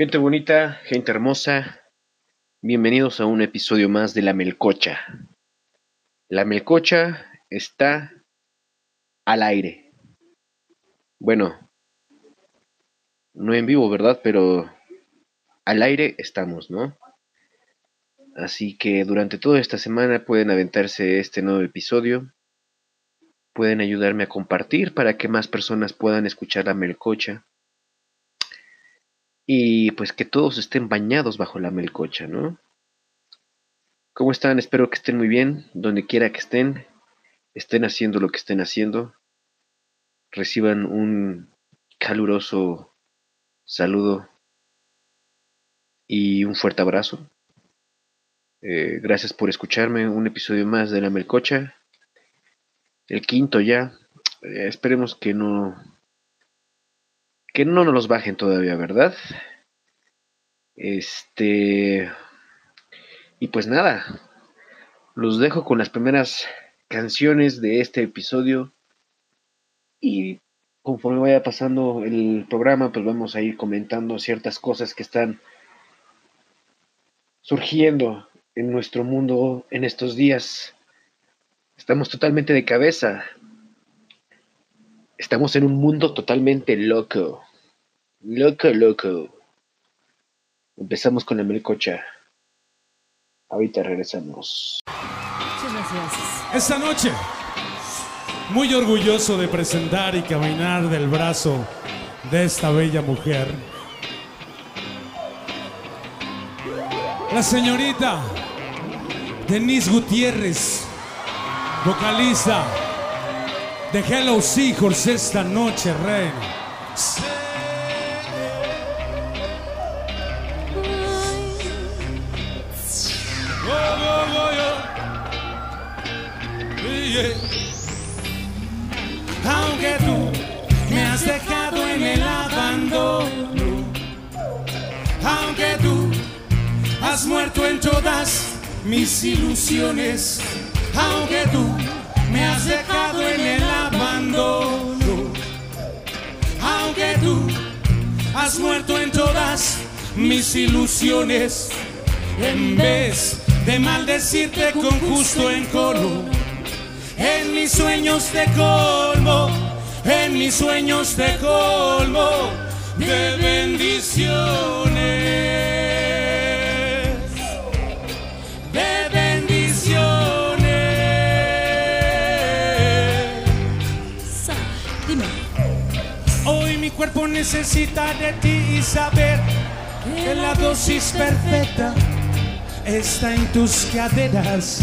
Gente bonita, gente hermosa, bienvenidos a un episodio más de La Melcocha. La Melcocha está al aire. Bueno, no en vivo, ¿verdad? Pero al aire estamos, ¿no? Así que durante toda esta semana pueden aventarse este nuevo episodio. Pueden ayudarme a compartir para que más personas puedan escuchar la melcocha. Y pues que todos estén bañados bajo la melcocha, ¿no? ¿Cómo están? Espero que estén muy bien, donde quiera que estén, estén haciendo lo que estén haciendo. Reciban un caluroso saludo y un fuerte abrazo. Eh, gracias por escucharme. Un episodio más de La Melcocha. El quinto ya. Eh, esperemos que no. Que no nos los bajen todavía, ¿verdad? Este. Y pues nada. Los dejo con las primeras canciones de este episodio. Y conforme vaya pasando el programa, pues vamos a ir comentando ciertas cosas que están surgiendo en nuestro mundo en estos días. Estamos totalmente de cabeza. Estamos en un mundo totalmente loco. Loco, loco. Empezamos con la melcocha. Ahorita regresamos. Muchas gracias. Esta noche, muy orgulloso de presentar y caminar del brazo de esta bella mujer. La señorita Denise Gutiérrez, vocalista de Hello Seahorse esta noche, reina. Aunque tú me has dejado en el abandono, aunque tú has muerto en todas mis ilusiones, aunque tú me has dejado en el abandono, aunque tú has muerto en todas mis ilusiones, en vez de maldecirte con justo encono. En mis sueños te colmo, en mis sueños te colmo de bendiciones, cuerpo necesita de ti y saber que la dosis perfecta está en tus caderas.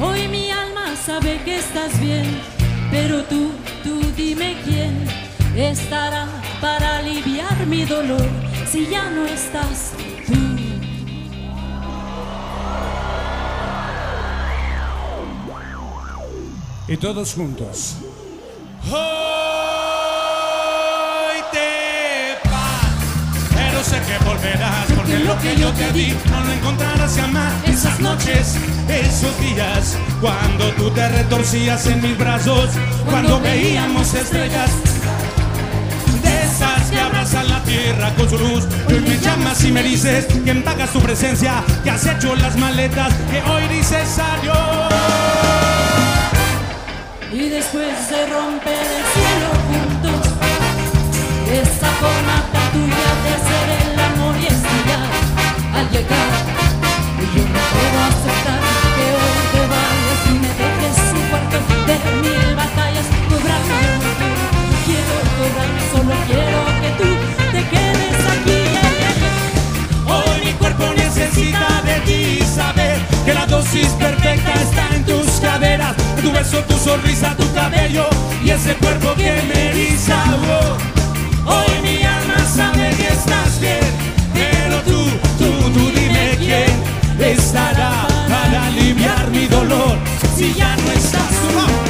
Hoy mi alma sabe que estás bien, pero tú, tú dime quién estará para aliviar mi dolor si ya no estás tú. Y todos juntos. Hoy te vas, pero sé que volverás, porque lo que yo te di no lo encontrarás jamás. Esas noches, esos días, cuando tú te retorcías en mis brazos, cuando veíamos estrellas. De esas que abrazan la tierra con su luz, hoy me llamas y me dices que pagas tu presencia, que has hecho las maletas, que hoy dices adiós. Y después de romper el cielo juntos, esa forma tan tuya de hacer el amor y estallar al llegar. Y yo no puedo aceptar que hoy te vayas y me dejes un cuarto de mil batallas, cobrarme. No quiero cobrarme, solo quiero que tú te quedes aquí. Hoy mi cuerpo necesita de ti saber que la dosis perfecta está en tus caderas, tu beso, tu sonrisa, tu cabello y ese cuerpo que me eriza. Oh, Hoy mi alma sabe que estás bien, pero tú, tú, tú dime quién estará para aliviar mi dolor si ya no estás tú.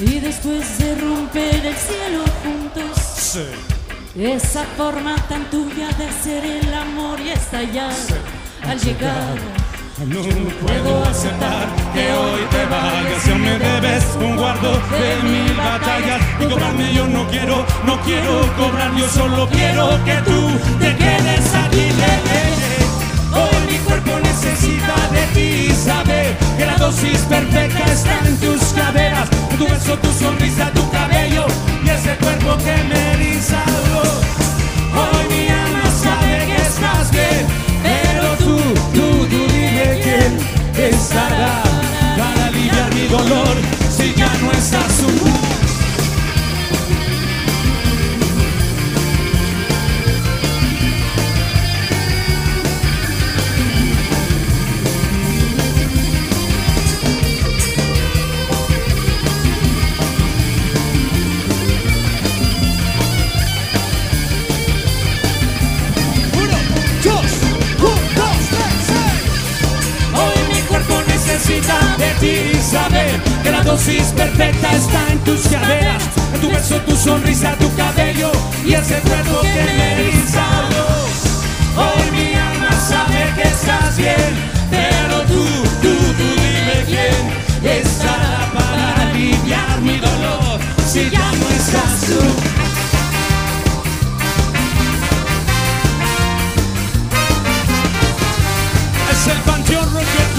Después de romper el cielo juntos, Sí. esa forma tan tuya de hacer el amor y estallar al llegar. No puedo aceptar que hoy te vayas Si aún me debes un guardo de mil batallas Y cobrarme yo no quiero, no quiero cobrar Yo solo quiero que tú te quedes aquí. Hoy mi cuerpo necesita de ti Saber que la dosis perfecta está en tus caderas En tu beso, tu sonrisa, tu cabello Y ese cuerpo que me eriza. Hoy mi alma sabe que estás bien Pero tú, tú, tú dime quién estará Para aliviar mi dolor si ya no estás tú saber que la dosis perfecta está en tus caderas, en tu beso, tu sonrisa, tu cabello y ese cuerpo que me eriza. Hoy mi alma sabe que estás bien, pero tú, tú, tú dime quién estará para aliviar mi dolor si ya no estás tú. Es el panteón rock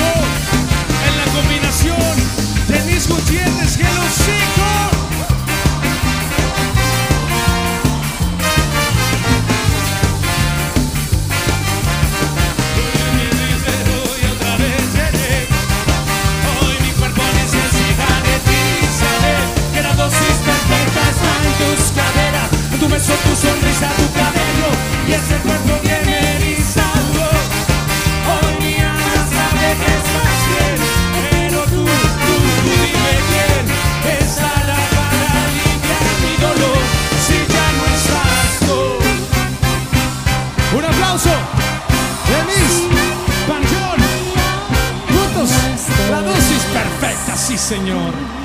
ti saber que la dosis perfecta está en tus caderas, tu beso, tu sonrisa, tu cabello y ese cuerpo señor.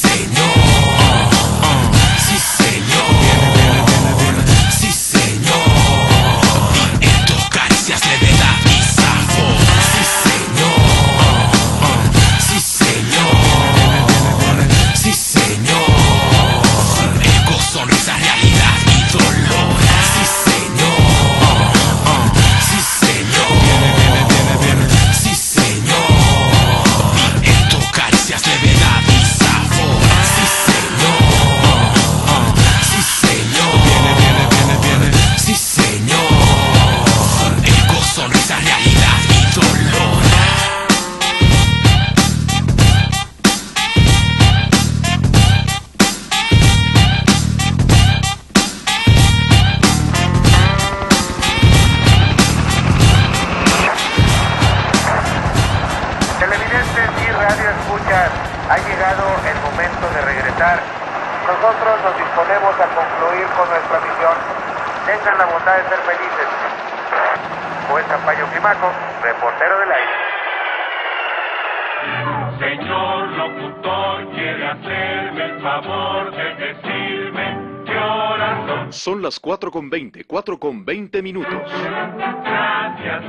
son. Las 4 con 20, 4 con 20 minutos. Gracias,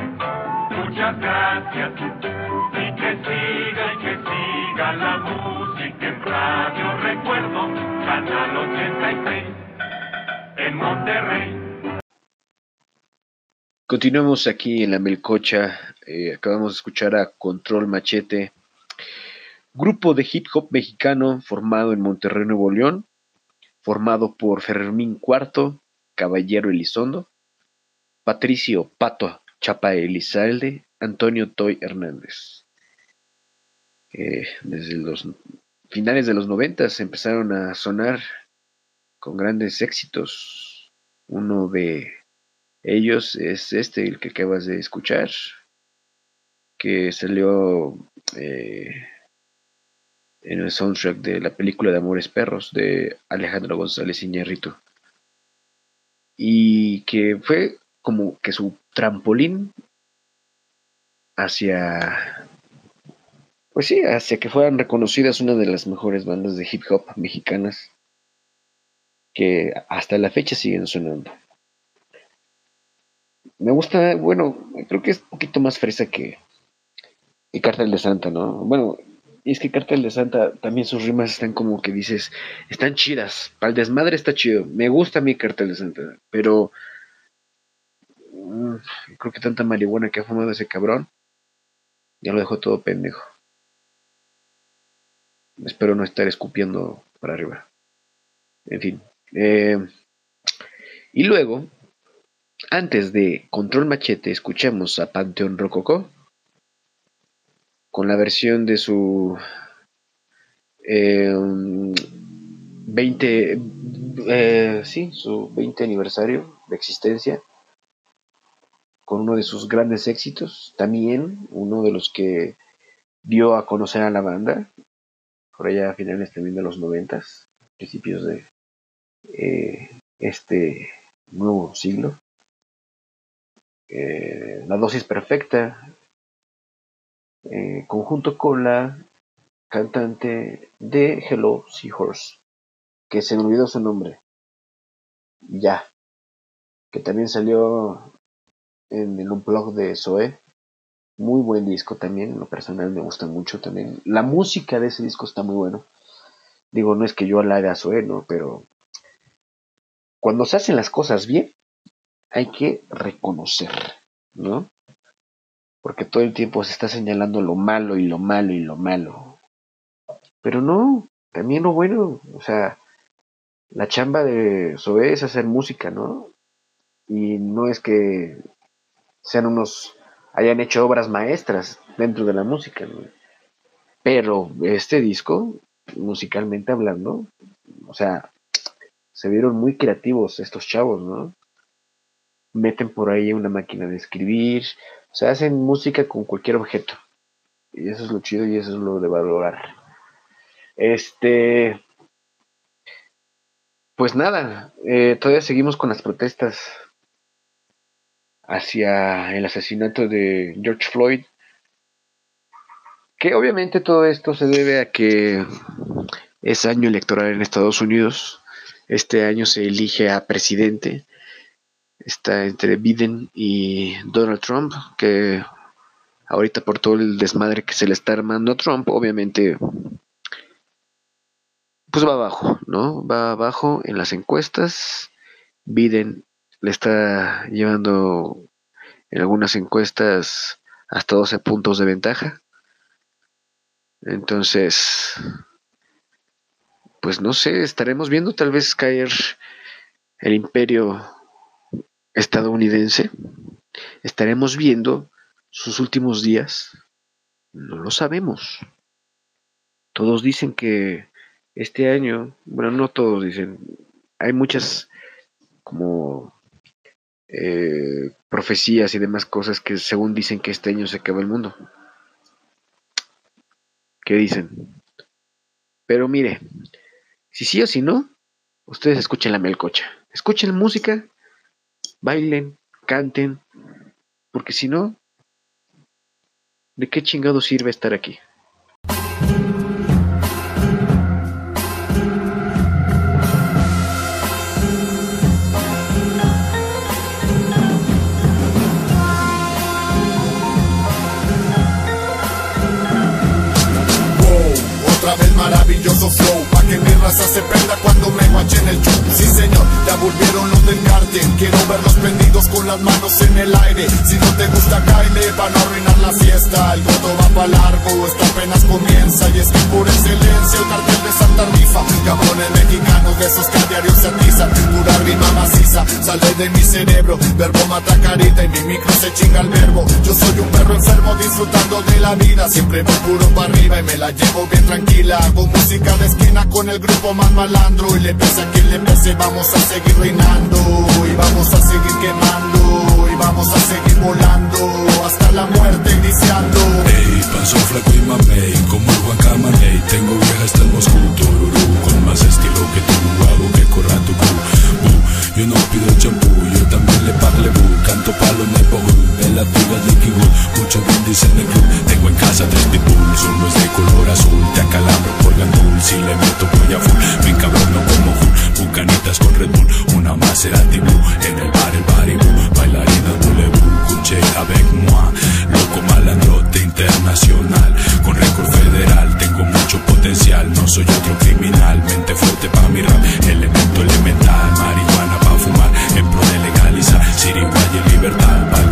muchas gracias. Y que siga y que siga la música en radio. Recuerdo, Canal 86 en Monterrey. Continuamos aquí en la Melcocha. eh, acabamos de escuchar a Control Machete, grupo de hip hop mexicano formado en Monterrey, Nuevo León, formado por Fermín Cuarto, Caballero Elizondo, Patricio Pato Chapa Elizalde, Antonio Toy Hernández. Eh, desde los finales de los noventas empezaron a sonar con grandes éxitos. Uno de ellos es este, el que acabas de escuchar, que salió eh, en el soundtrack de la película de Amores Perros de Alejandro González Iñárritu. Y que fue como que su trampolín hacia, pues sí, hacia que fueran reconocidas una de las mejores bandas de hip hop mexicanas que hasta la fecha siguen sonando. Me gusta, bueno, creo que es un poquito más fresa que, que Cartel de Santa, ¿no? Bueno, es que Cartel de Santa también sus rimas están como que dices, están chidas, para el desmadre está chido, me gusta mi Cartel de Santa, pero mm, creo que tanta marihuana que ha fumado ese cabrón, ya lo dejó todo pendejo. Espero no estar escupiendo para arriba. En fin. eh, y luego, antes de Control Machete, escuchamos a Panteón Rococó con la versión de su eh, 20, eh, sí, su 20 aniversario de existencia, con uno de sus grandes éxitos, también uno de los que dio a conocer a la banda, por allá a finales también de los noventas, principios de eh, este nuevo siglo. Eh, la dosis perfecta, eh, conjunto con la cantante de Hello Seahorse, que se me olvidó su nombre. Ya, que también salió en, un blog de Zoe. Muy buen disco también, en lo personal me gusta mucho también. La música de ese disco está muy bueno. Digo, no es que yo la haga Zoe, ¿no? Pero cuando se hacen las cosas bien, hay que reconocer, ¿no? Porque todo el tiempo se está señalando lo malo y lo malo y lo malo. Pero no, también lo bueno, o sea, la chamba de Zoe es hacer música, ¿no? Y no es que sean unos, hayan hecho obras maestras dentro de la música, ¿no? Pero este disco, musicalmente hablando, o sea, se vieron muy creativos estos chavos, ¿no? meten por ahí una máquina de escribir, o sea, hacen música con cualquier objeto. Y eso es lo chido y eso es lo de valorar. Este, pues nada, eh, todavía seguimos con las protestas hacia el asesinato de George Floyd. Que obviamente todo esto se debe a que es año electoral en Estados Unidos. Este año se elige a presidente. Está entre Biden y Donald Trump, que ahorita por todo el desmadre que se le está armando a Trump, obviamente pues va abajo, ¿no? Va abajo en las encuestas. Biden le está llevando en algunas encuestas hasta 12 puntos de ventaja. Entonces, pues no sé, estaremos viendo tal vez caer el imperio estadounidense. Estaremos viendo sus últimos días. No lo sabemos. Todos dicen que este año, bueno, no todos dicen, hay muchas como eh, profecías y demás cosas que según dicen que este año se acaba el mundo. ¿Qué dicen? Pero mire, si sí o si no, ustedes escuchen la melcocha. Escuchen música, bailen, canten, porque si no, ¿de qué chingado sirve estar aquí? Otra vez maravilloso flow Pa' que mi raza se prenda cuando me guache en el show Sí señor, ya volvieron los del cartel Quiero verlos prendidos con las manos en el aire. Si no te gusta Kyle, van a arruinar la fiesta. El goto va pa' largo, esto apenas comienza. Y es que por excelencia el cartel de Santa Rifa Cabrones mexicanos de esos que a diario se atizan Pura rima maciza, sale de mi cerebro. Verbo mata carita y mi micro se chinga el verbo. Yo soy un perro enfermo disfrutando de la vida. Siempre voy puro pa' arriba y me la llevo bien tranquila. Hago música de esquina con el grupo más malandro Y le pese a quien le pese, vamos a seguir reinando Y vamos a seguir quemando Y vamos a seguir volando Hasta la muerte iniciando. Ey, panzo flaco y mamey, como el Juan Camaney. Tengo vieja hasta el Moscú, tururú Con más estilo que tú, hago que corra tu Bu, Yo no pido champú, yo también le parle bu. Canto palo neighborhood, de la tuya de Kingwood Mucho brindis en el club, tengo en casa tres pitbulls. Uno es de color azul, te acalambro por gandul Si le meto voy a full, bien cabrón no como Hulk Bucanitas con Red Bull, una Maserati Blue En el bar, el baribú, bailarinas boulevou Cuche avec moi, loco malandrote internacional Con récord federal, tengo mucho potencial No soy otro criminal, mente fuerte pa' mi rap Elemento elemental, marihuana pa' fumar En pro de legalizar, siriguaya y libertad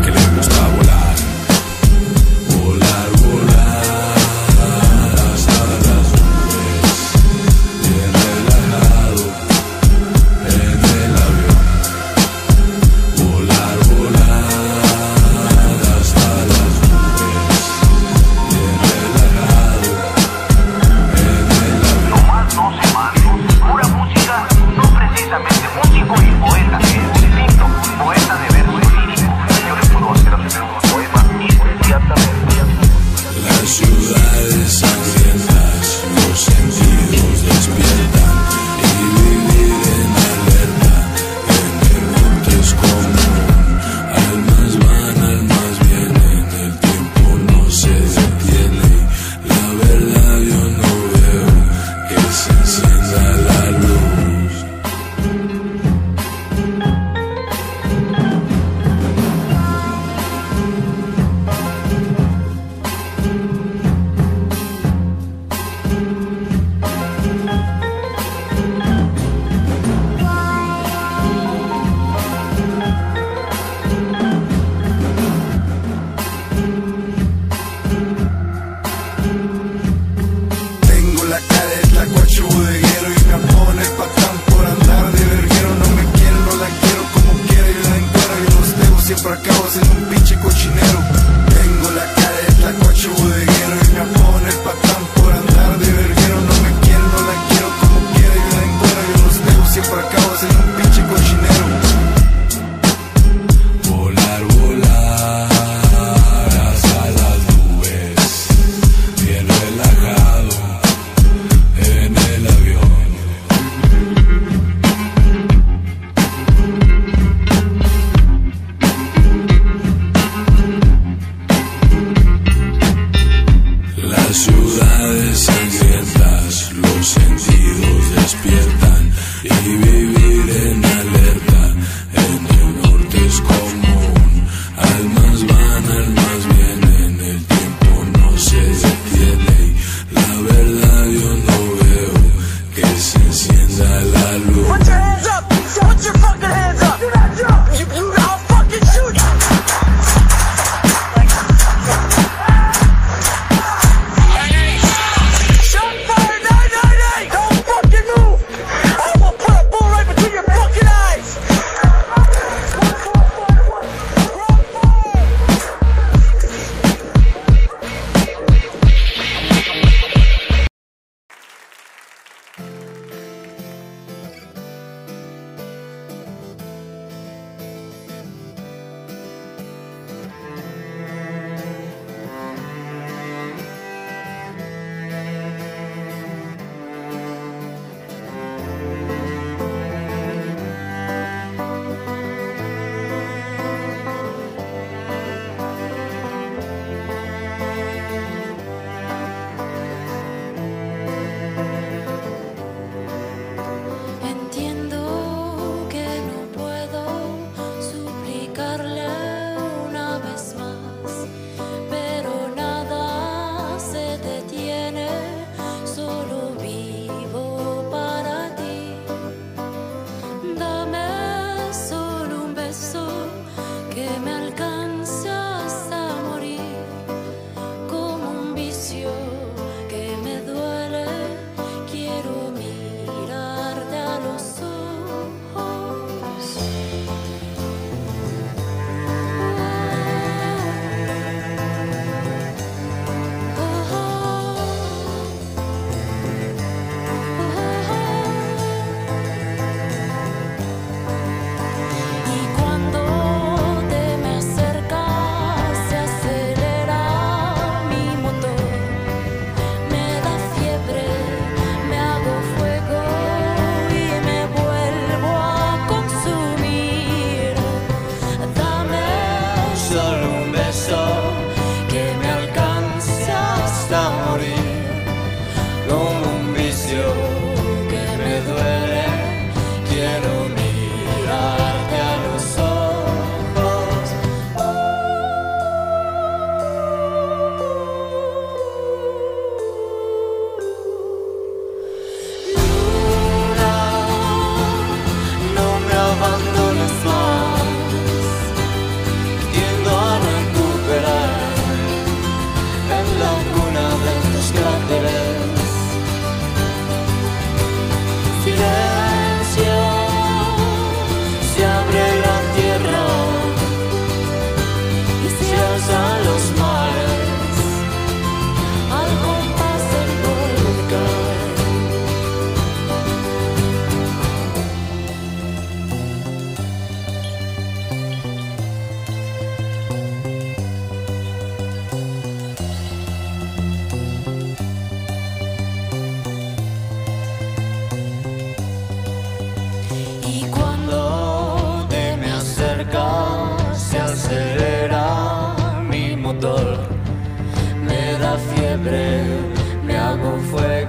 me hago fuego.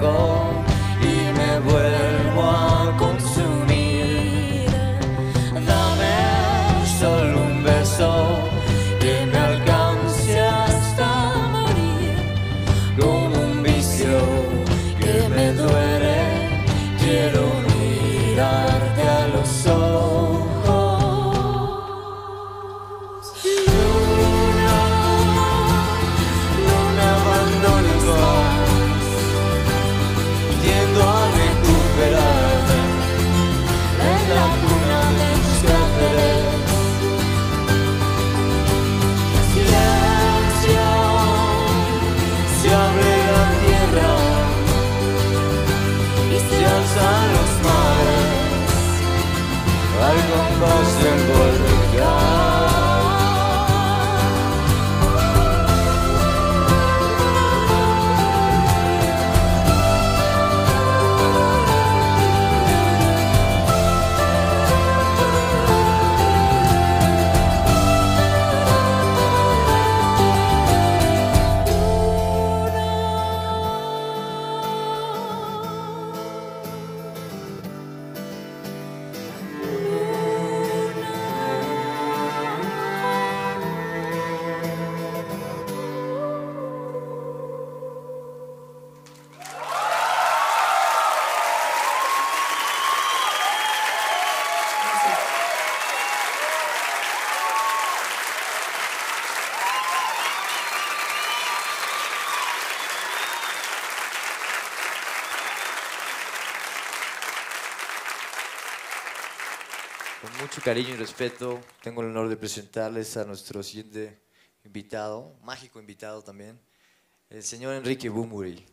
cariño y respeto, tengo el honor de presentarles a nuestro siguiente invitado, mágico invitado también, el señor Enrique Bumuri.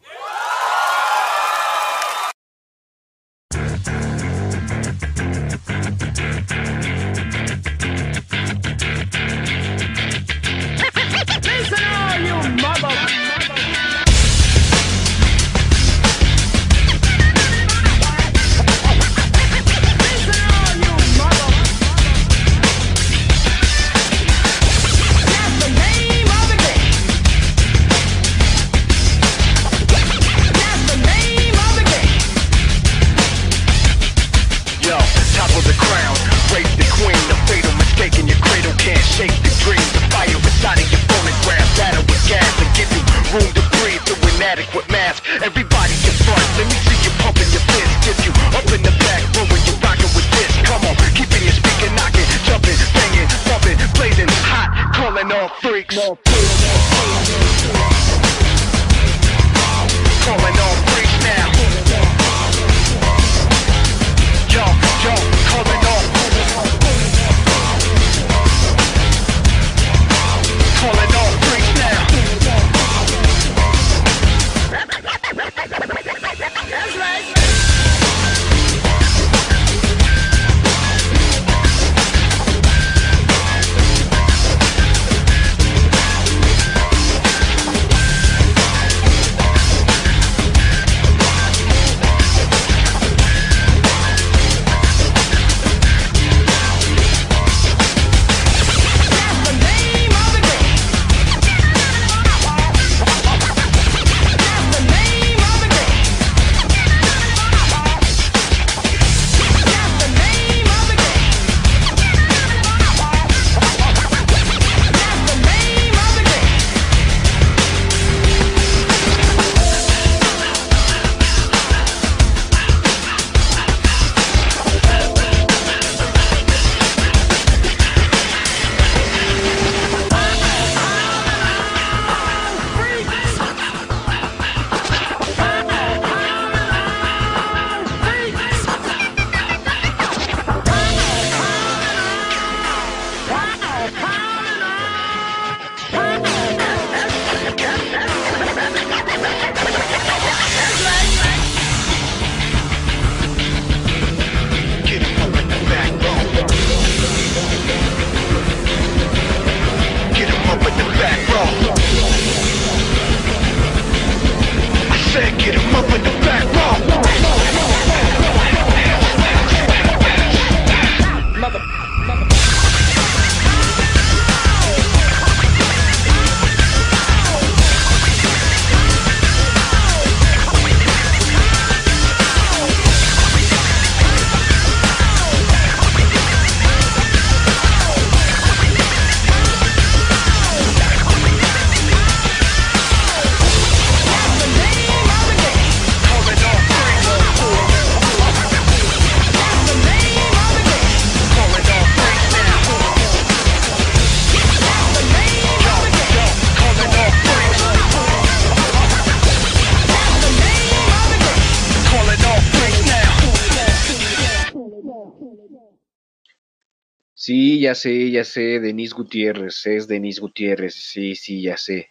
Ya sé, ya sé, Denise Gutiérrez, es Denise Gutiérrez, sí, sí, ya sé.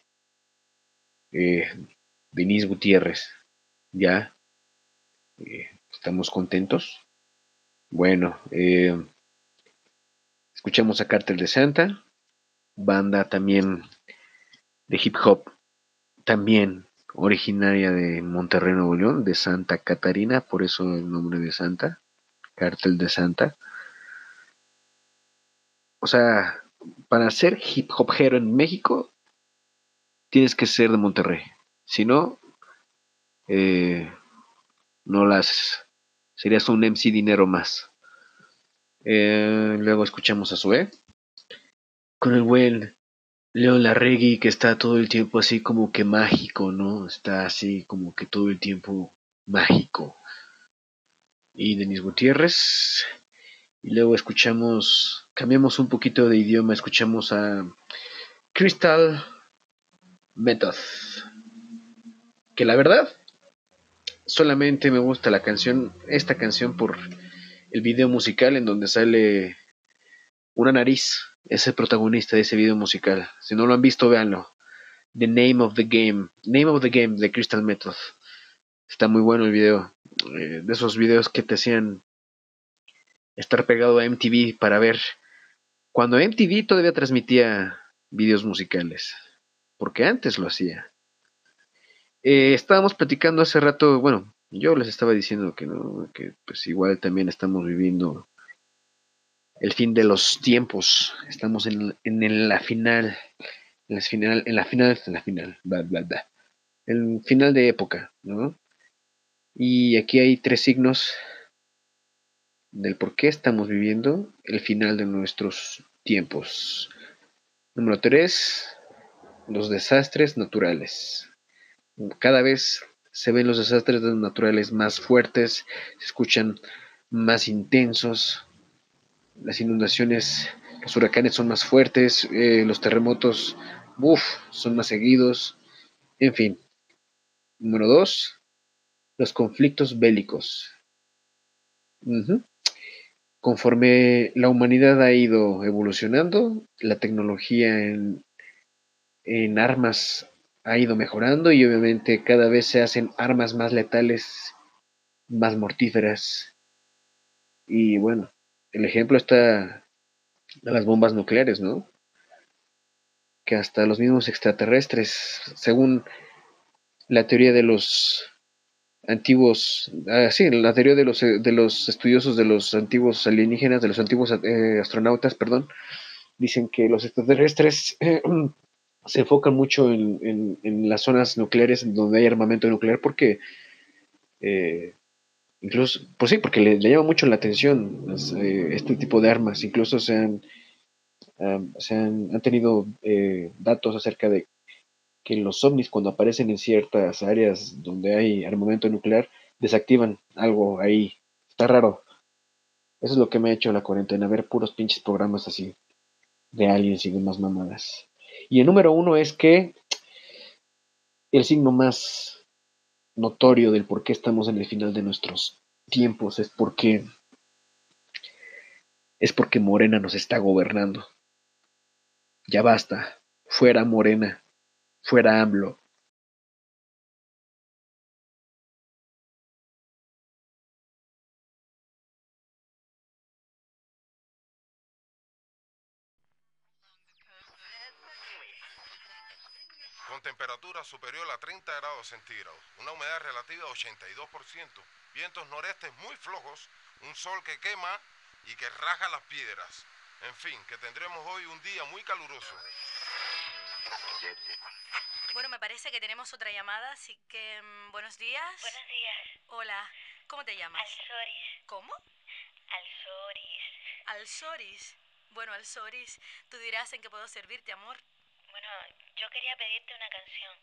Eh, Denise Gutiérrez, ya. Eh, ¿Estamos contentos? Bueno, eh, escuchamos a Cartel de Santa, banda también de hip hop, también originaria de Monterrey, Nuevo León, de Santa Catarina, por eso el nombre de Santa, Cartel de Santa. O sea, para ser hip hopero en México, tienes que ser de Monterrey. Si no, eh, no las serías un MC dinero más. Eh, luego escuchamos a Sue con el buen León Larregui que está todo el tiempo así como que mágico, ¿no? Está así como que todo el tiempo mágico. Y Denis Gutiérrez. Y luego escuchamos, cambiamos un poquito de idioma, escuchamos a Crystal Method. Que la verdad, solamente me gusta la canción, esta canción por el video musical en donde sale una nariz, es el protagonista de ese video musical. Si no lo han visto, véanlo. The Name of the Game, Name of the Game de Crystal Method. Está muy bueno el video. Eh, de esos videos que te hacían estar pegado a MTV para ver cuando MTV todavía transmitía videos musicales, porque antes lo hacía. Eh, estábamos platicando hace rato, bueno, yo les estaba diciendo que no, que pues igual también estamos viviendo el fin de los tiempos, estamos en, en la final, en la final, en la final, en la final, bla, el final de época, ¿no? Y aquí hay tres signos del por qué estamos viviendo el final de nuestros tiempos. Número 3. Los desastres naturales. Cada vez se ven los desastres naturales más fuertes, se escuchan más intensos, las inundaciones, los huracanes son más fuertes, eh, los terremotos, uff, son más seguidos, en fin. Número 2. Los conflictos bélicos. Conforme la humanidad ha ido evolucionando, la tecnología en, en armas ha ido mejorando y obviamente cada vez se hacen armas más letales, más mortíferas. Y bueno, el ejemplo está de las bombas nucleares, ¿no? Que hasta los mismos extraterrestres, según la teoría de los antiguos, ah, sí, la teoría de los, de los estudiosos de los antiguos alienígenas, de los antiguos eh, astronautas, perdón, dicen que los extraterrestres eh, se enfocan mucho en, en, en, las zonas nucleares donde hay armamento nuclear porque eh, incluso, pues sí, porque le, llama mucho la atención las, eh, este tipo de armas, incluso se han, um, se han, han tenido eh, datos acerca de que los ovnis cuando aparecen en ciertas áreas donde hay armamento nuclear desactivan algo ahí. Está raro. Eso es lo que me ha hecho la cuarentena, ver puros pinches programas así de aliens y demás mamadas. Y el número uno es que el signo más notorio del por qué estamos en el final de nuestros tiempos es porque es porque Morena nos está gobernando. Ya basta, fuera Morena fuera AMLO. Con temperatura superior a 30 grados centígrados, una humedad relativa de 82%, vientos norestes muy flojos, un sol que quema y que raja las piedras. En fin, que tendremos hoy un día muy caluroso. Bueno, me parece que tenemos otra llamada, así que mm, buenos días. Buenos días. Hola, ¿cómo te llamas? Alzoris. ¿Cómo? Alzoris. Alzoris. Bueno, Alzoris, tú dirás en qué puedo servirte, amor. Bueno, yo quería pedirte una canción.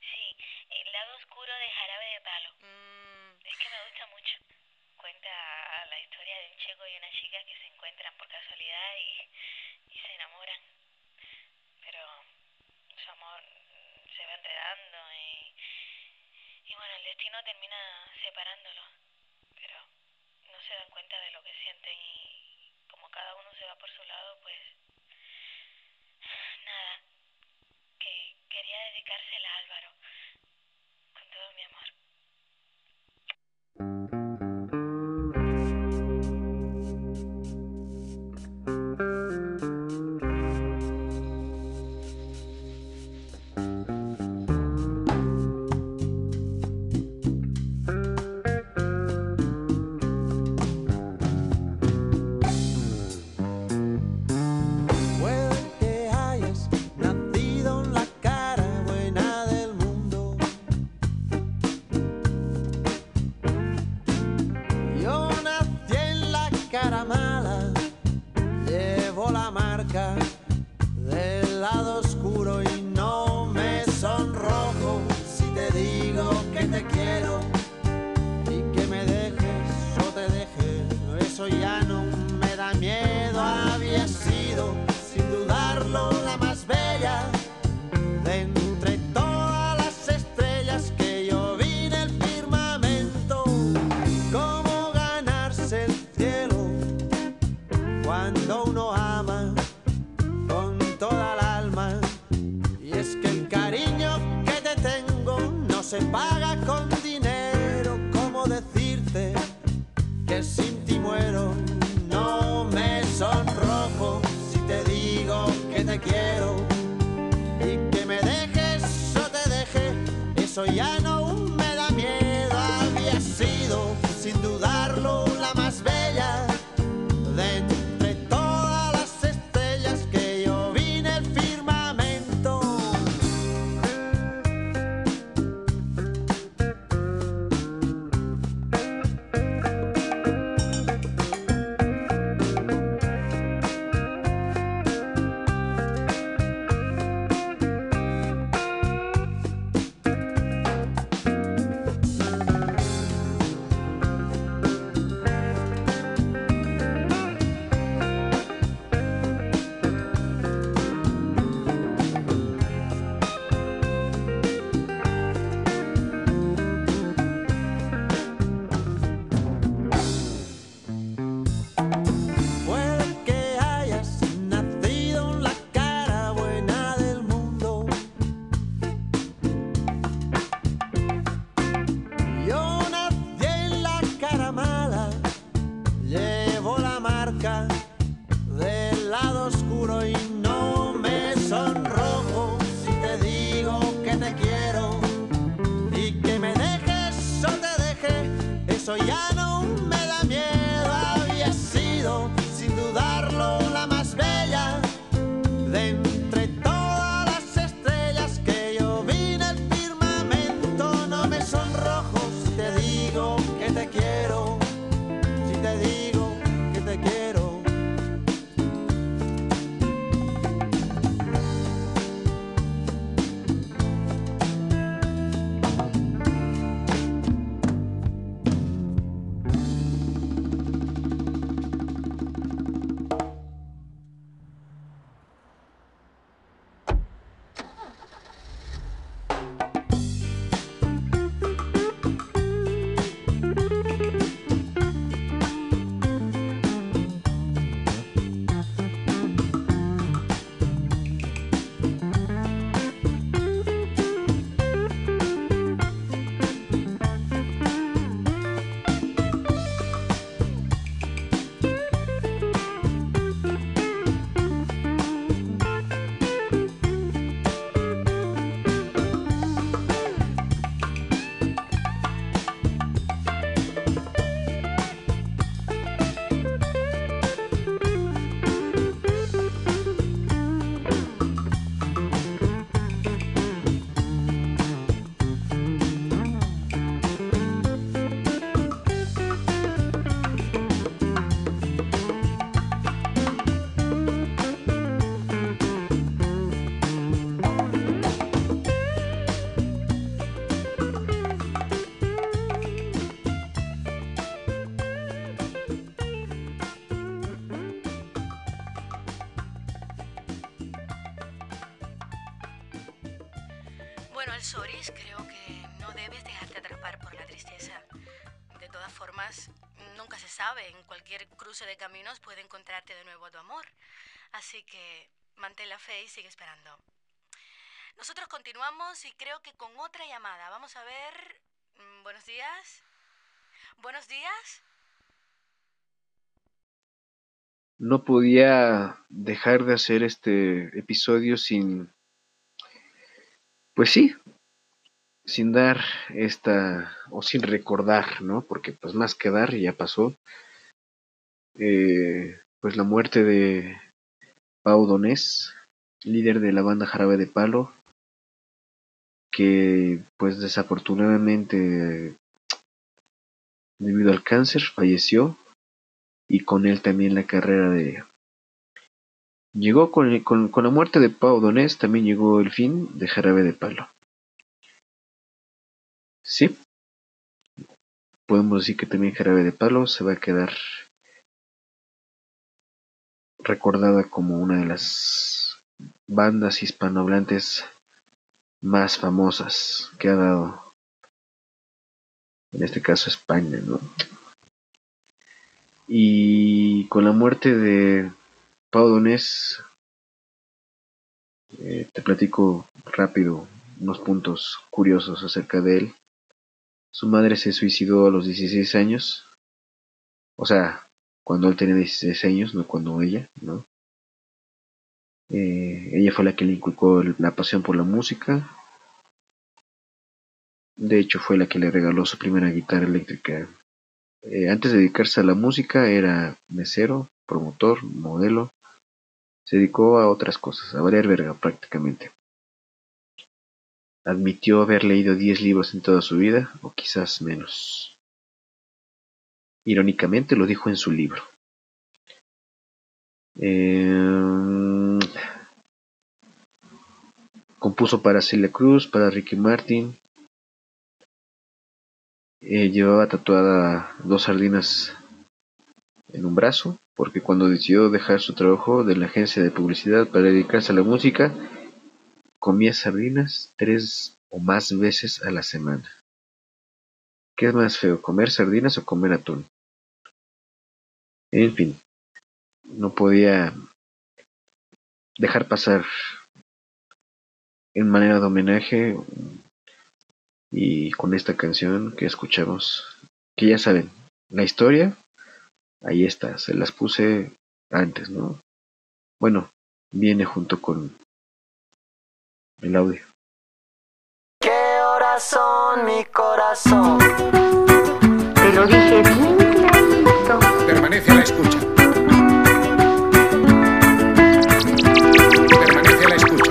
Sí, El lado oscuro de Jarabe de Palo. Mm, separándolo, pero no se dan cuenta de lo que sienten y como cada uno se va por su lado, pues nada, que quería dedicarse nunca se sabe. En cualquier cruce de caminos puede encontrarte de nuevo a tu amor. Así que mantén la fe y sigue esperando. Nosotros continuamos y creo que con otra llamada. Vamos a ver. Mm, Buenos días. Buenos días. No podía dejar de hacer este episodio sin, pues sí, sin dar esta, o sin recordar, ¿no? Porque pues más que dar, ya pasó, eh, pues la muerte de Pau Donés, líder de la banda Jarabe de Palo, que pues desafortunadamente debido al cáncer falleció. Y con él también la carrera de llegó con, con, con la muerte de Pau Donés también llegó el fin de Jarabe de Palo sí podemos decir que también Jarabe de Palo se va a quedar recordada como una de las bandas hispanohablantes más famosas que ha dado en este caso España, ¿no? Y con la muerte de Pau Donés, eh, te platico rápido unos puntos curiosos acerca de él. Su madre se suicidó a los 16 años, o sea, cuando él tenía 16 años, no cuando ella, ¿no? Eh, ella fue la que le inculcó la pasión por la música. De hecho, fue la que le regaló su primera guitarra eléctrica. Eh, antes de dedicarse a la música, era mesero, promotor, modelo. Se dedicó a otras cosas, a valer verga prácticamente. Admitió haber leído 10 libros en toda su vida, o quizás menos. Irónicamente lo dijo en su libro. Eh, compuso para Celia Cruz, para Ricky Martin. Eh, llevaba tatuada dos sardinas en un brazo, porque cuando decidió dejar su trabajo de la agencia de publicidad para dedicarse a la música, comía sardinas tres o más veces a la semana. ¿Qué es más feo, comer sardinas o comer atún? En fin, no podía dejar pasar en manera de homenaje y con esta canción que escuchamos, que ya saben, la historia, ahí está, se las puse antes, ¿no? Bueno, viene junto con el audio. ¿Qué horas son mi corazón? Te lo dije bien clarito. Permanece a la escucha. Permanece a la escucha.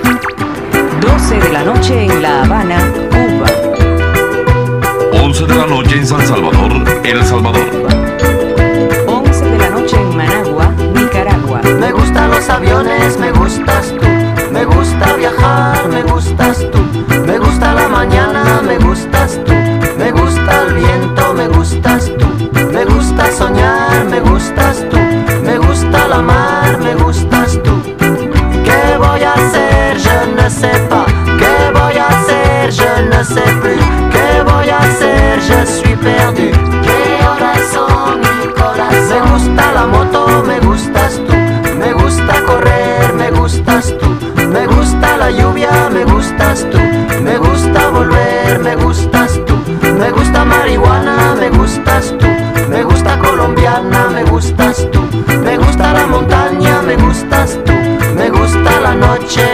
12 de la noche en La Habana, Cuba. 11 de la noche en San Salvador, El Salvador. 11 de la noche en Managua, Nicaragua. Me gustan los aviones, me gustas tú. Me gusta viajar, me gustas tú. Me gusta la mañana, me gustas tú. Me gusta el viento, me gustas tú. Me gusta soñar, me gustas tú. Me gusta la mar, me gustas tú. ¿Qué voy a hacer? Je ne sais pas. ¿Qué voy a hacer? Je ne sais plus. ¿Qué voy a hacer? Je suis perdu. ¿Qué horas son mi corazón? Me gusta la moto, me gustas tú. Me gusta correr, me gustas tú. Me gusta la noche.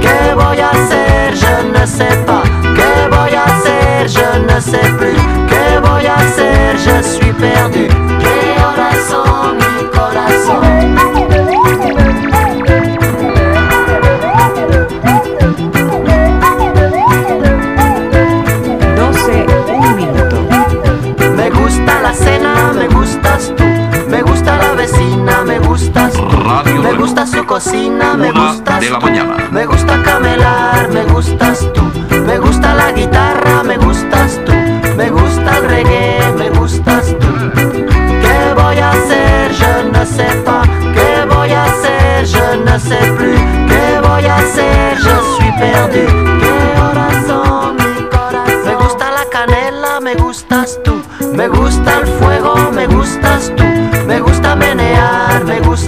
¿Qué voy a hacer? Je ne sais pas. ¿Qué voy a hacer? Je ne sais plus. su cocina, me Una gustas de la tú. mañana. Me gusta camelar, me gustas tú. Me gusta la guitarra, me gustas tú. Me gusta el reggae, me gustas tú. ¿Qué voy a hacer? Je ne sais pas. ¿Qué voy a hacer? Je ne sais plus. ¿Qué voy a hacer? Je suis perdu. ¿Qué corazón, mi corazón? Me gusta la canela, me gustas tú. Me gusta el fuego, me gustas tú. Me gusta menear, me gusta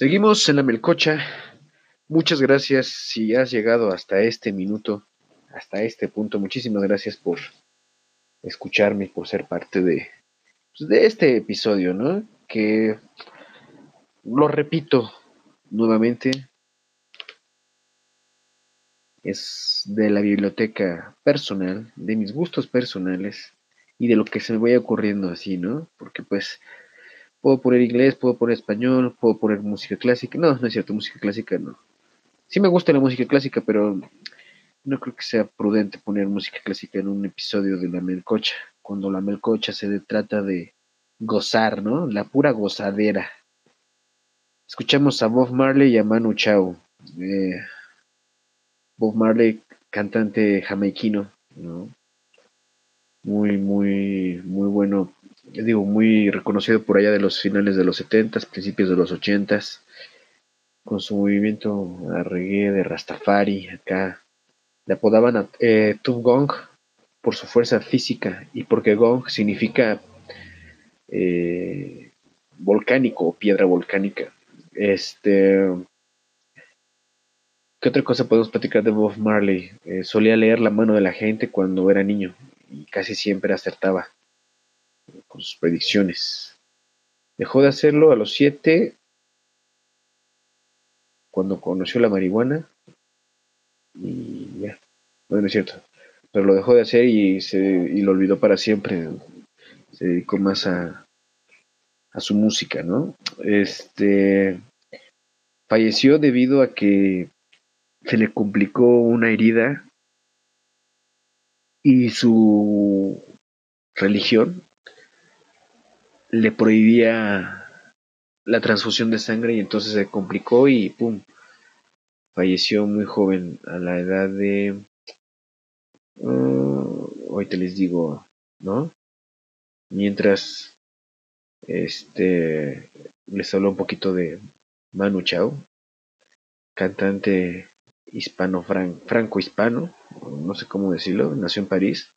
Seguimos en la melcocha. Muchas gracias si has llegado hasta este minuto, hasta este punto. Muchísimas gracias por escucharme, por ser parte de, pues, de este episodio, ¿no? Que lo repito nuevamente, es de la biblioteca personal, de mis gustos personales y de lo que se me vaya ocurriendo así, ¿no? Porque pues puedo poner inglés, puedo poner español, puedo poner música clásica. No, no es cierto, música clásica no. Sí me gusta la música clásica, pero no creo que sea prudente poner música clásica en un episodio de la melcocha, cuando la melcocha se trata de gozar, ¿no? La pura gozadera. Escuchamos a Bob Marley y a Manu Chao. Eh, Bob Marley, cantante jamaiquino, ¿no? Muy, muy, muy bueno. Digo, muy reconocido por allá de los finales de los 70 principios de los 80 con su movimiento a reggae de Rastafari, acá. Le apodaban a eh, Tub Gong por su fuerza física y porque Gong significa eh, volcánico o piedra volcánica. Este. ¿Qué otra cosa podemos platicar de Bob Marley? Eh, solía leer la mano de la gente cuando era niño y casi siempre acertaba con sus predicciones. Dejó de hacerlo a los siete cuando conoció la marihuana y ya, bueno, es cierto, pero lo dejó de hacer y, se, y lo olvidó para siempre. Se dedicó más a, a su música, ¿no? Este falleció debido a que se le complicó una herida y su religión le prohibía la transfusión de sangre y entonces se complicó y pum falleció muy joven a la edad de uh, hoy te les digo no mientras este les hablo un poquito de Manu Chao cantante hispano franco-hispano no sé cómo decirlo nació en París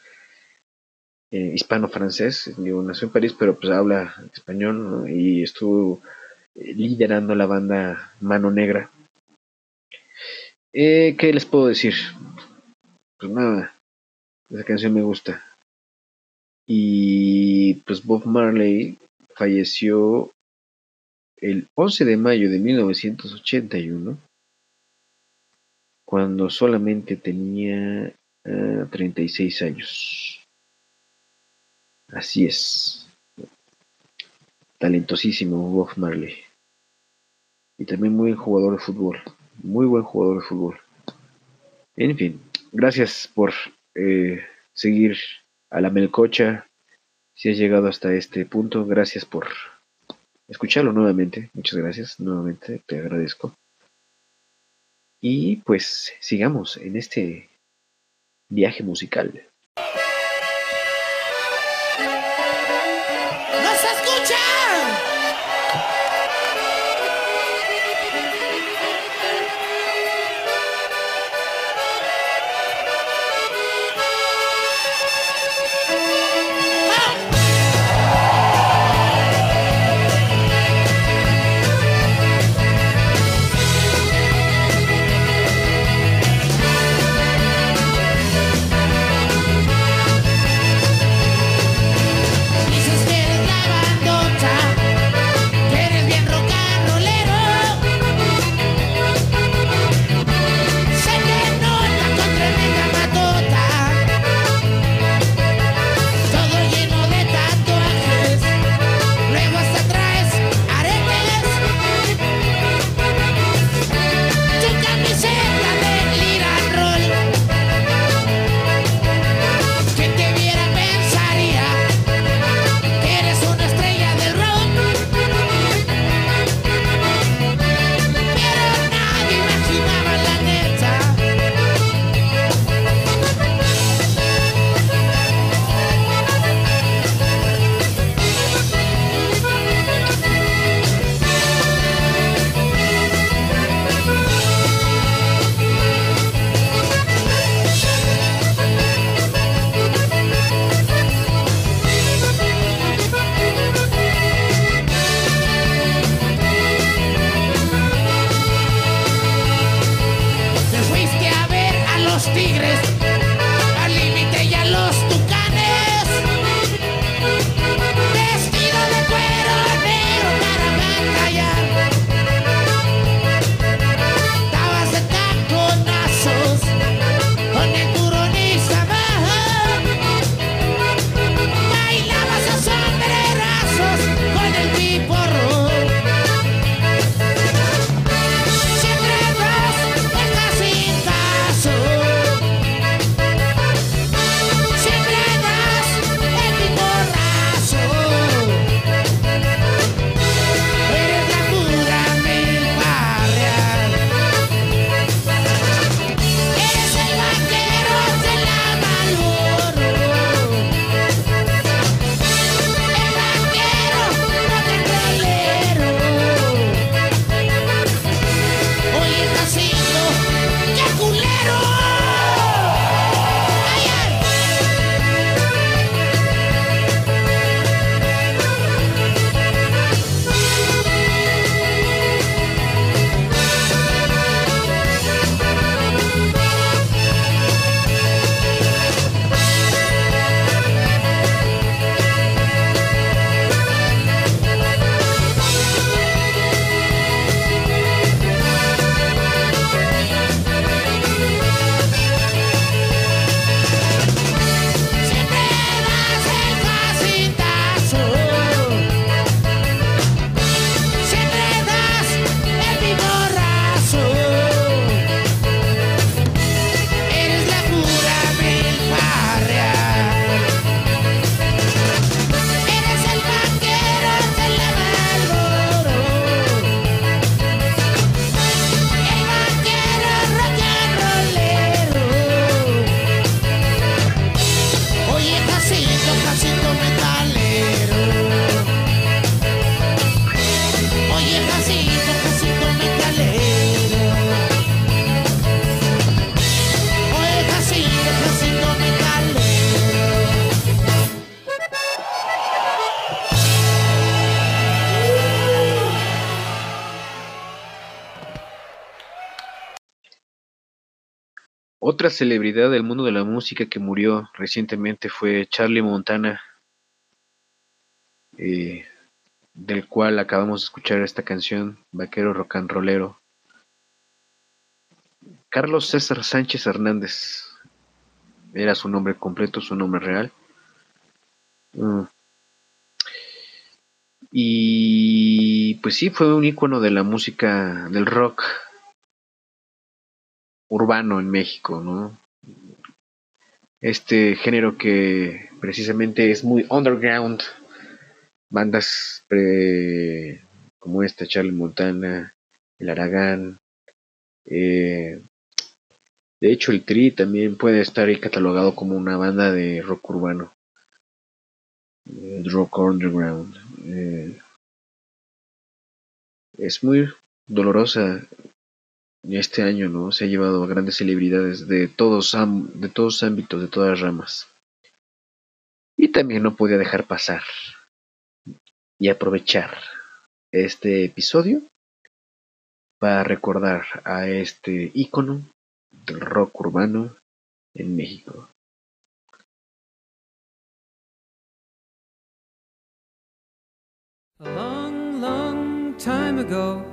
eh, hispano-francés, nació en París, pero pues habla español y estuvo eh, liderando la banda Mano Negra. Eh, ¿Qué les puedo decir? Pues nada, esa canción me gusta. Y pues Bob Marley falleció el 11 de mayo de 1981, cuando solamente tenía 36 años. Así es. Talentosísimo Bob Marley. Y también muy buen jugador de fútbol. Muy buen jugador de fútbol. En fin, gracias por eh, seguir a la melcocha. Si has llegado hasta este punto, gracias por escucharlo nuevamente. Muchas gracias nuevamente, te agradezco. Y pues sigamos en este viaje musical. Celebridad del mundo de la música que murió recientemente fue Charlie Montana, eh, del cual acabamos de escuchar esta canción, Vaquero Rock and Rollero. Carlos César Sánchez Hernández era su nombre completo, su nombre real. Mm. Y pues sí, fue un ícono de la música del rock urbano en México, ¿no? Este género que precisamente es muy underground. Bandas como esta, Charlie Montana, El Aragán. eh, de hecho, el Tri también puede estar ahí catalogado como una banda de rock urbano. rock underground. eh. es muy dolorosa este año, ¿no? Se ha llevado a grandes celebridades de todos, de todos ámbitos, de todas ramas. Y también no podía dejar pasar y aprovechar este episodio para recordar a este ícono del rock urbano en México. A long, long time ago,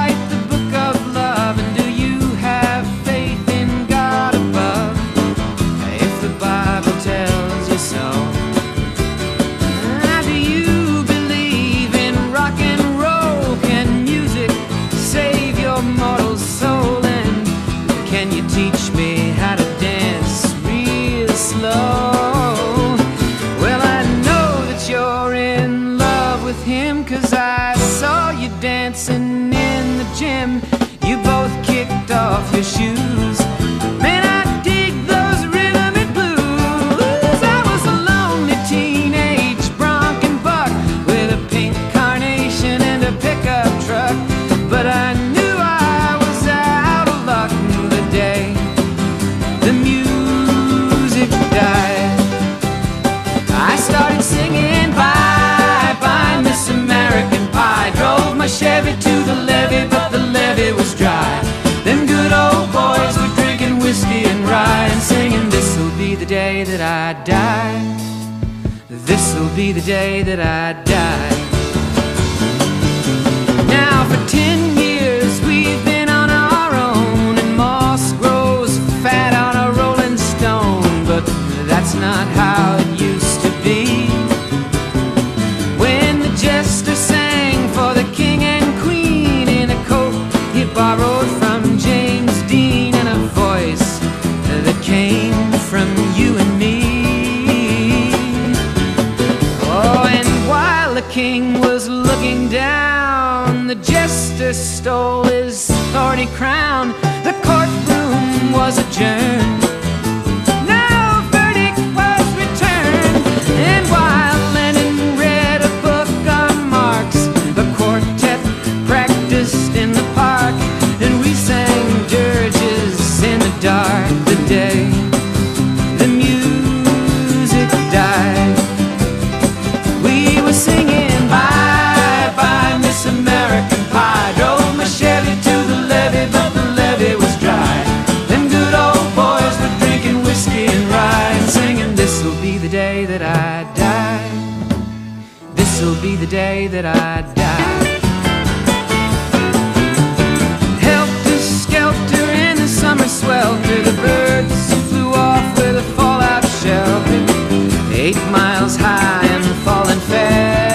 miles high and falling fast.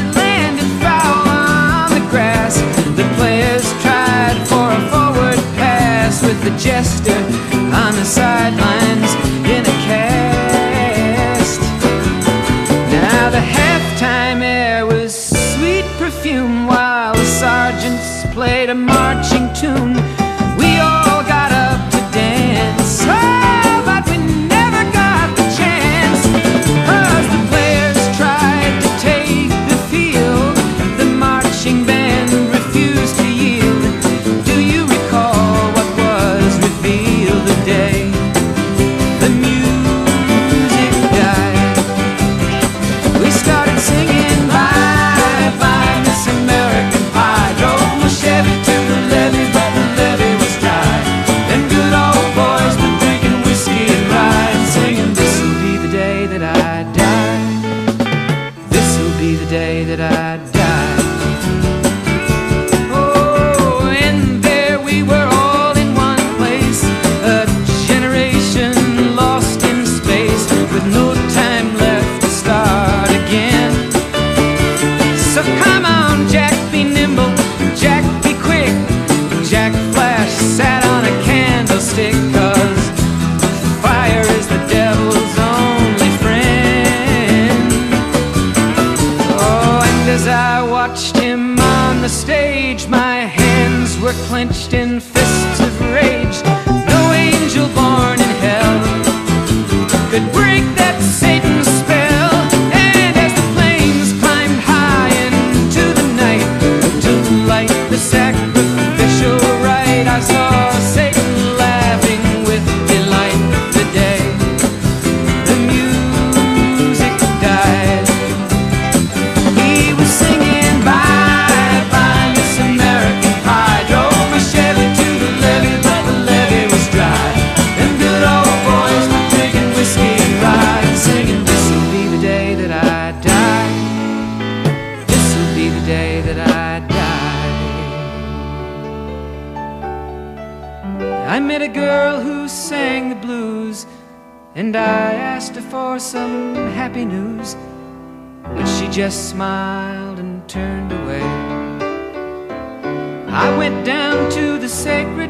It landed foul on the grass. The players tried for a forward pass with the jest.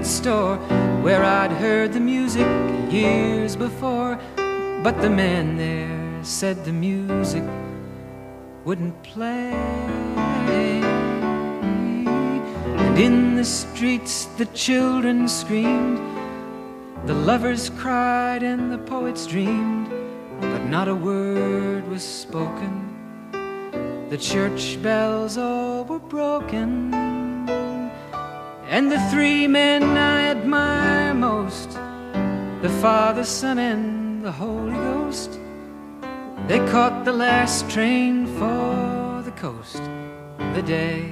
Sacred store where I'd heard the music years before, but the man there said the music wouldn't play. And in the streets the children screamed, the lovers cried, and the poets dreamed, but not a word was spoken. The church bells all were broken. And the three men I admire most, the Father, Son, and the Holy Ghost, they caught the last train for the coast the day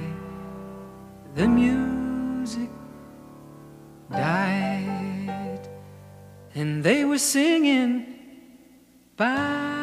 the music died. And they were singing, Bye,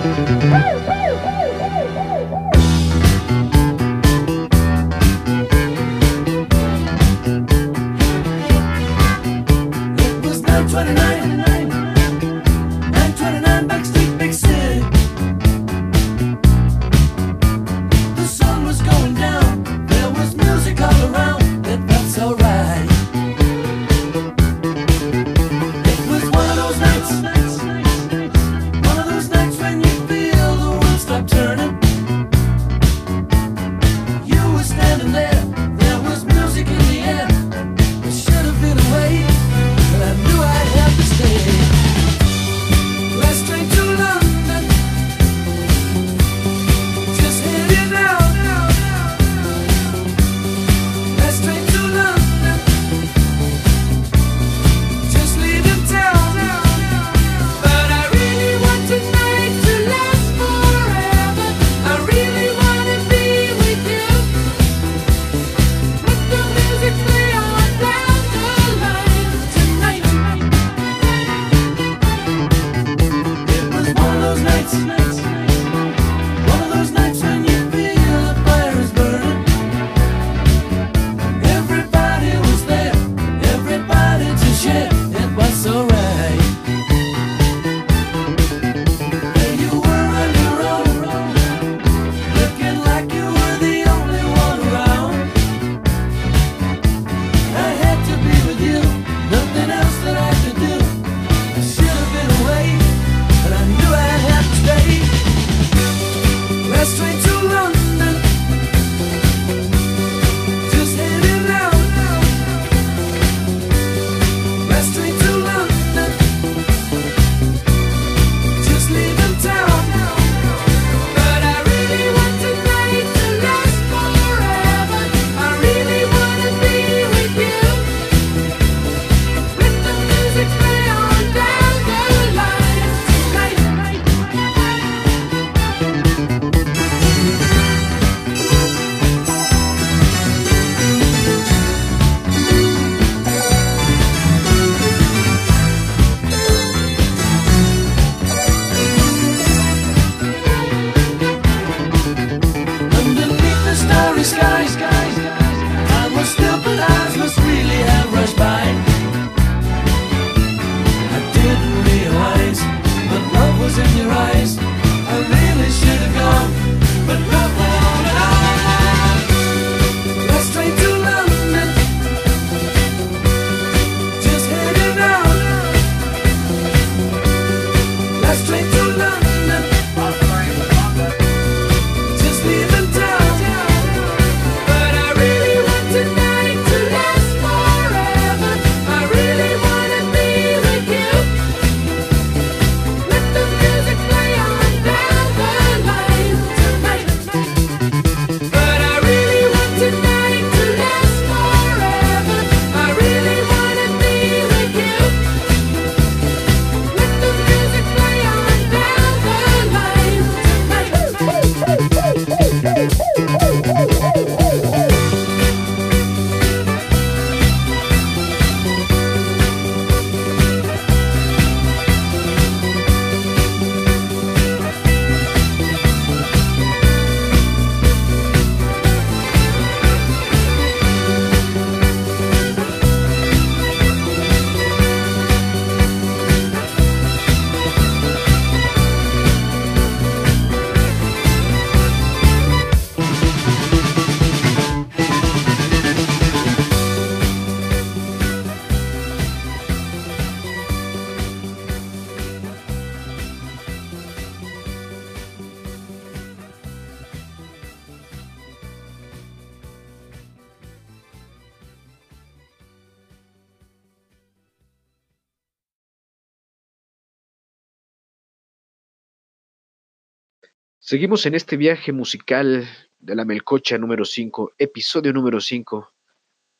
Seguimos en este viaje musical de la Melcocha número 5, episodio número 5.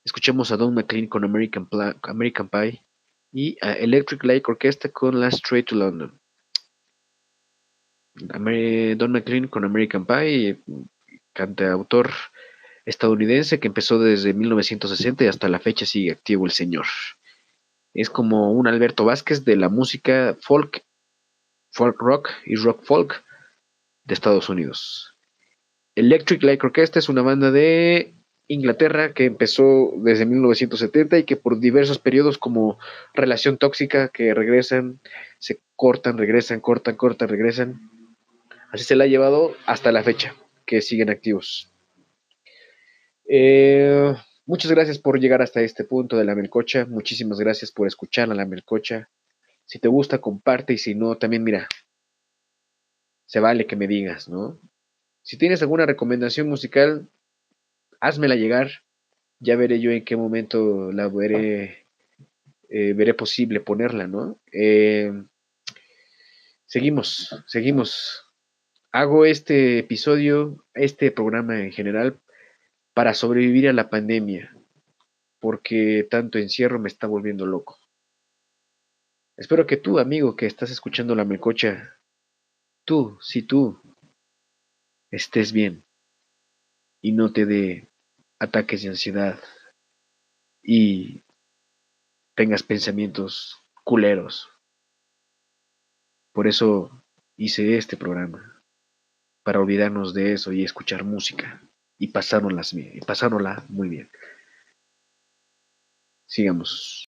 Escuchamos a Don McLean con American, Pie y a Electric Light Orchestra con Last Straight to London. Don McLean con American Pie, cantautor estadounidense que empezó desde 1960 y hasta la fecha sigue activo el señor. Es como un Alberto Vázquez de la música folk, folk rock y rock folk de Estados Unidos. Electric Light Orchestra es una banda de Inglaterra que empezó desde 1970 y que por diversos periodos como relación tóxica que regresan, se cortan, regresan, cortan, cortan, regresan. Así se la ha llevado hasta la fecha, que siguen activos. Eh, muchas gracias por llegar hasta este punto de la Melcocha. Muchísimas gracias por escuchar a la Melcocha. Si te gusta, comparte y si no, también mira, se vale que me digas, ¿no? Si tienes alguna recomendación musical, házmela llegar. Ya veré yo en qué momento la veré, eh, veré posible ponerla, ¿no? Eh, seguimos, seguimos. Hago este episodio, este programa en general, para sobrevivir a la pandemia, porque tanto encierro me está volviendo loco. Espero que tú, amigo, que estás escuchando la melcocha, tú, si tú, estés bien y no te dé ataques de ansiedad y tengas pensamientos culeros. Por eso hice este programa, para olvidarnos de eso y escuchar música y pasárnosla muy bien. Sigamos.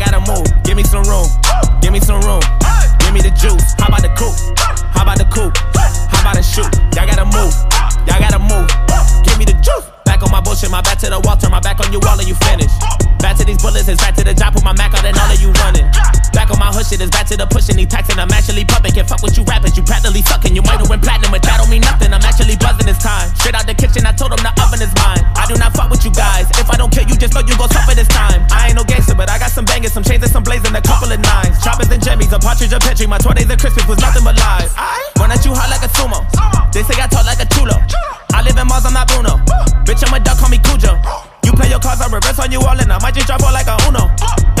Gotta move. Give me some room. Give me some room. Give me the juice. How about the coupe? How about the coupe? How about the shoot? Y'all gotta move. Y'all gotta move. Give me the juice. Back on my bullshit, my back to the wall, turn my back on you all and you finish. Back to these bullets, it's back to the job, put my Mac out and all of you running. Back on my hood shit, it's back to the pushing, these taxing, I'm actually pumping. Can't fuck with you rappers, you practically fucking. You might win platinum, but that don't mean nothing. I'm actually buzzing this time. Straight out the kitchen, I told them the oven is mine. I do not fuck with you guys. If I don't kill you, just know you gon' suffer this time. I ain't no gangster, but I got some bangers, some chains and some blazing, a couple of nines. Choppers and jimmies, a partridge, a petri. My 20s and Christmas was nothing but lies. Run at you hot like a sumo. They say I talk like a chulo. I live in Mars, I'm not Bruno. Bitch, I'm a duck, call me Cujo. You play your cards, I reverse on you all, and I might just drop all like a Uno.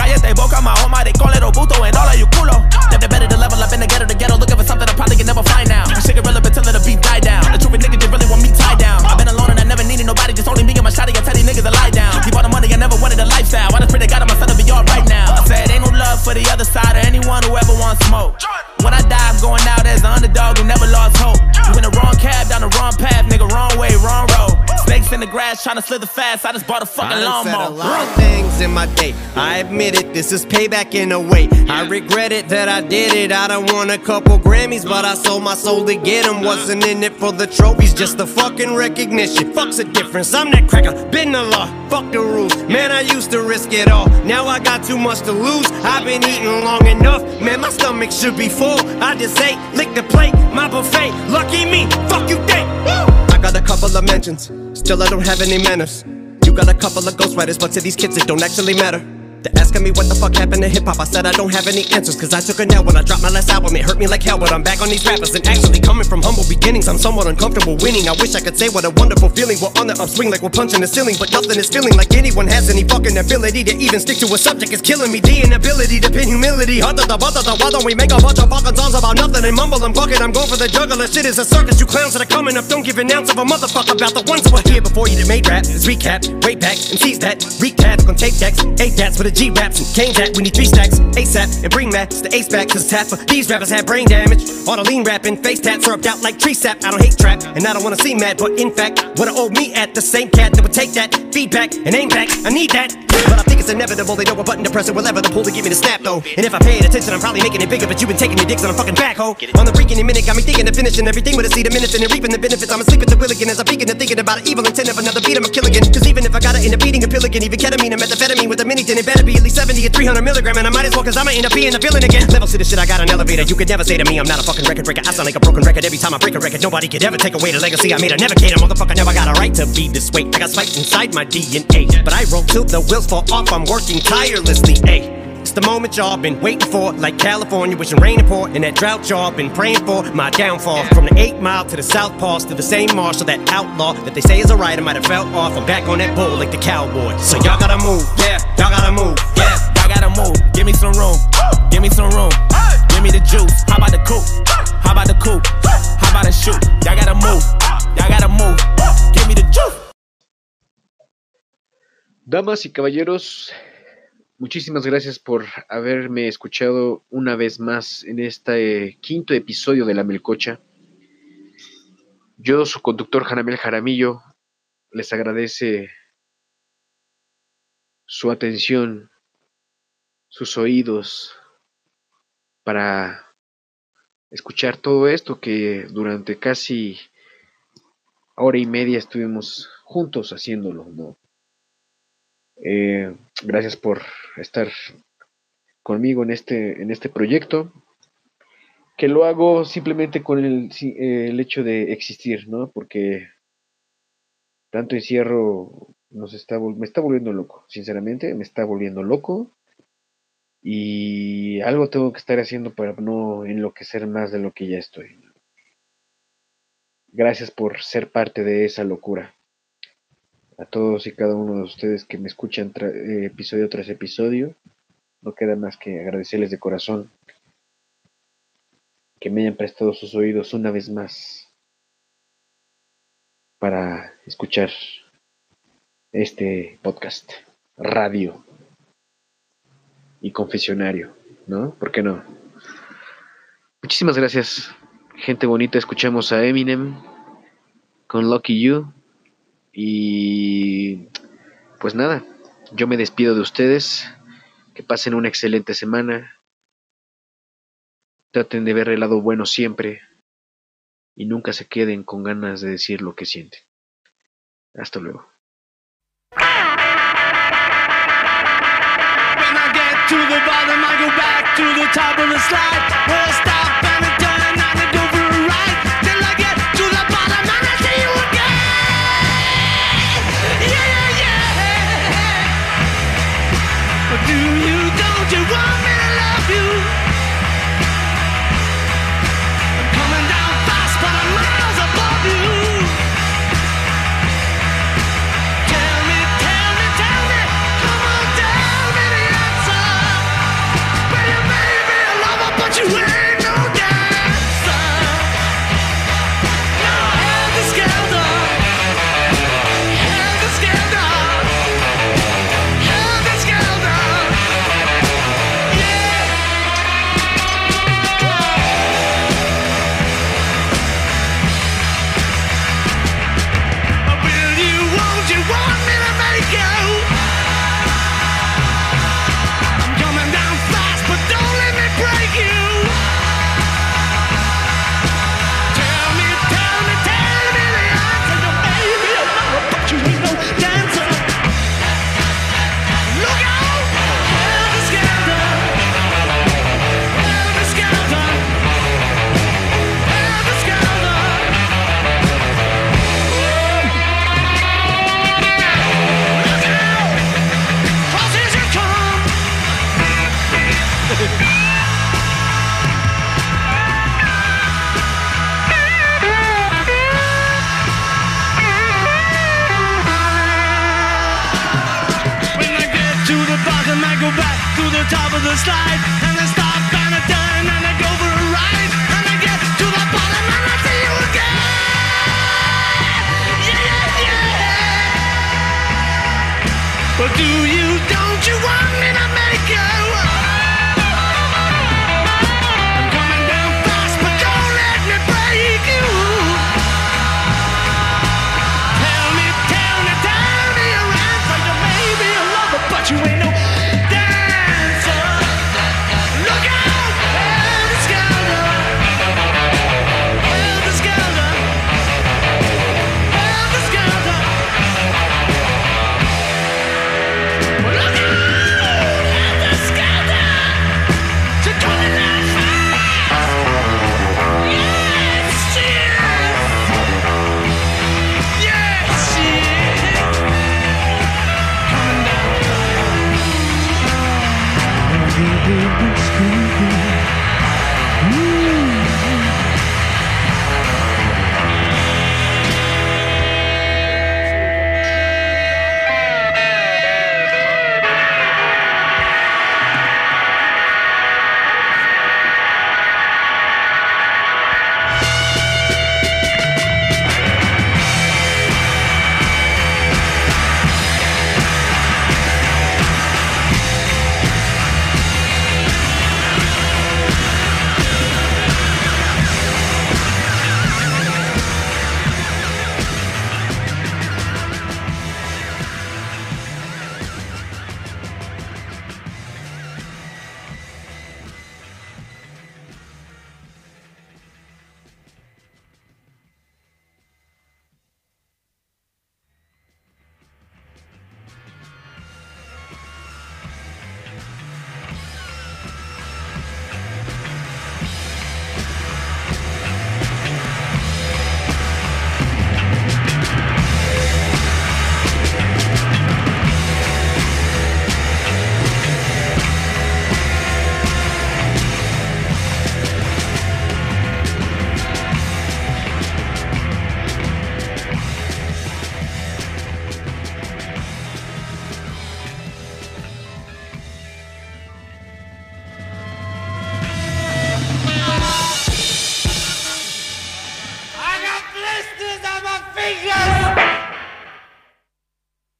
Cállate boca, my home, they call it Obuto, and all of you culo. Never better to level up in the ghetto, the ghetto, looking for something I probably can never find now. You shit irrelevant till the beat die down. The truth niggas just really want me tied down. I've been alone and I never needed nobody, just only me and my shotty. I tell these niggas to lie down. Keep all the money, I never wanted a lifestyle. I just pray to God, my son to be alright now. I said, ain't no love for the other side or anyone who ever wants smoke. When I die, I'm going out as the underdog who never lost hope. You in the wrong cab, down the wrong path, nigga, wrong way, wrong road. Snakes in the grass, trying to slither fast. I just bought a fucking I done said a lawnmower. lot of things in my day. I admit it, this is payback in a way. I regret it that I did it. I done won a couple Grammys, but I sold my soul to get them. Wasn't in it for the trophies, just the fucking recognition. Fuck's the difference. I'm that cracker, been the law. Fuck the rules. Man, I used to risk it all. Now I got too much to lose. I've been eating long enough. Man, my stomach should be full. I just ate, lick the plate, my buffet. Lucky me, fuck you think. I got a couple of mentions, still I don't have any manners. You got a couple of ghostwriters, but to these kids it don't actually matter. They're asking me what the fuck happened to hip hop. I said I don't have any answers, cause I took a nap when I dropped my last album. It hurt me like hell, but I'm back on these rappers. And actually, coming from humble beginnings, I'm somewhat uncomfortable winning. I wish I could say what a wonderful feeling. We're on the upswing like we're punching the ceiling, but nothing is feeling like anyone has any fucking ability to even stick to a subject. It's killing me. The inability to pin humility. Da bada da. Why don't we make a bunch of fucking songs about nothing and mumble and bucket? I'm going for the juggler. Shit is a circus. You clowns that are coming up don't give an ounce of a motherfucker about the ones who were here before you that made rap. It's recap, way back, MCs that wreak tabs on tape decks. Eight that's for the G raps and cane that. We need three stacks, ASAP, and bring. It's the ace back, cause half of these rappers have brain damage. All the lean rapping, face tat, syrup out like tree sap. I don't hate trap, and I don't wanna see mad, but in fact, wanna owe me at the same cat that would take that feedback and aim back. I need that. But I think it's inevitable. They know what button to press or what lever to pull to give me the snap though. And if I paid attention, I'm probably making it bigger. But you've been taking your dicks on a fucking backhoe. On the freaking minute, got me thinking of finishing everything with a seed of minutes and reaping the benefits. I'm asleep at the wheel again as I'm peeking and thinking about an evil intent of another beat. I'm a kill again. Cause even if I gotta end up eating a pill again, even ketamine and methamphetamine with a mini tin, it better be at least 70 or 300 milligram. And I might as well cause I'ma end up being a villain again. Levels to the shit, I got an elevator. You could never say to me, I'm not a fucking record breaker. I sound like a broken record every time I break a record. Nobody could ever take away the legacy I made. a navigator. Motherfucker never got a right to be this way. I got spiked inside my DNA. But I roll till the wheels fall off. I'm working tirelessly. Ayy. It's the moment y'all been waiting for, like California, wishing rain pour, and that drought y'all been praying for. My downfall from the eight mile to the south pass to the same marshal, that outlaw that they say is a writer might have fell off. I'm back on that bull like the cowboy. So y'all gotta move, yeah, y'all gotta move, yeah, y'all gotta move. Give me some room, give me some room, give me the juice. How about the coupe? How about the coupe? How about the shoot? Y'all gotta move, y'all gotta move. Give me the juice. Damas y caballeros, muchísimas gracias por haberme escuchado una vez más en este quinto episodio de La Melcocha. Yo, su conductor Janamel Jaramillo, les agradece su atención, sus oídos para escuchar todo esto que durante casi hora y media estuvimos juntos haciéndolo, ¿no? Eh, gracias por estar conmigo en este, en este proyecto, que lo hago simplemente con el, el hecho de existir, ¿no? Porque tanto encierro nos está, me está volviendo loco, sinceramente, me está volviendo loco. Y algo tengo que estar haciendo para no enloquecer más de lo que ya estoy. Gracias por ser parte de esa locura a todos y cada uno de ustedes que me escuchan eh, episodio tras episodio. No queda más que agradecerles de corazón que me hayan prestado sus oídos una vez más para escuchar este podcast, radio y confesionario, ¿no? ¿Por qué no? Muchísimas gracias, gente bonita. Escuchamos a Eminem con Lucky You. Y pues nada, yo me despido de ustedes. Que pasen una excelente semana. Traten de ver el lado bueno siempre y nunca se queden con ganas de decir lo que sienten. Hasta luego. do you the slide and I stop and I turn and I go for a ride and I get to the bottom and I see you again. Yeah, yeah, yeah. But do you, don't you want?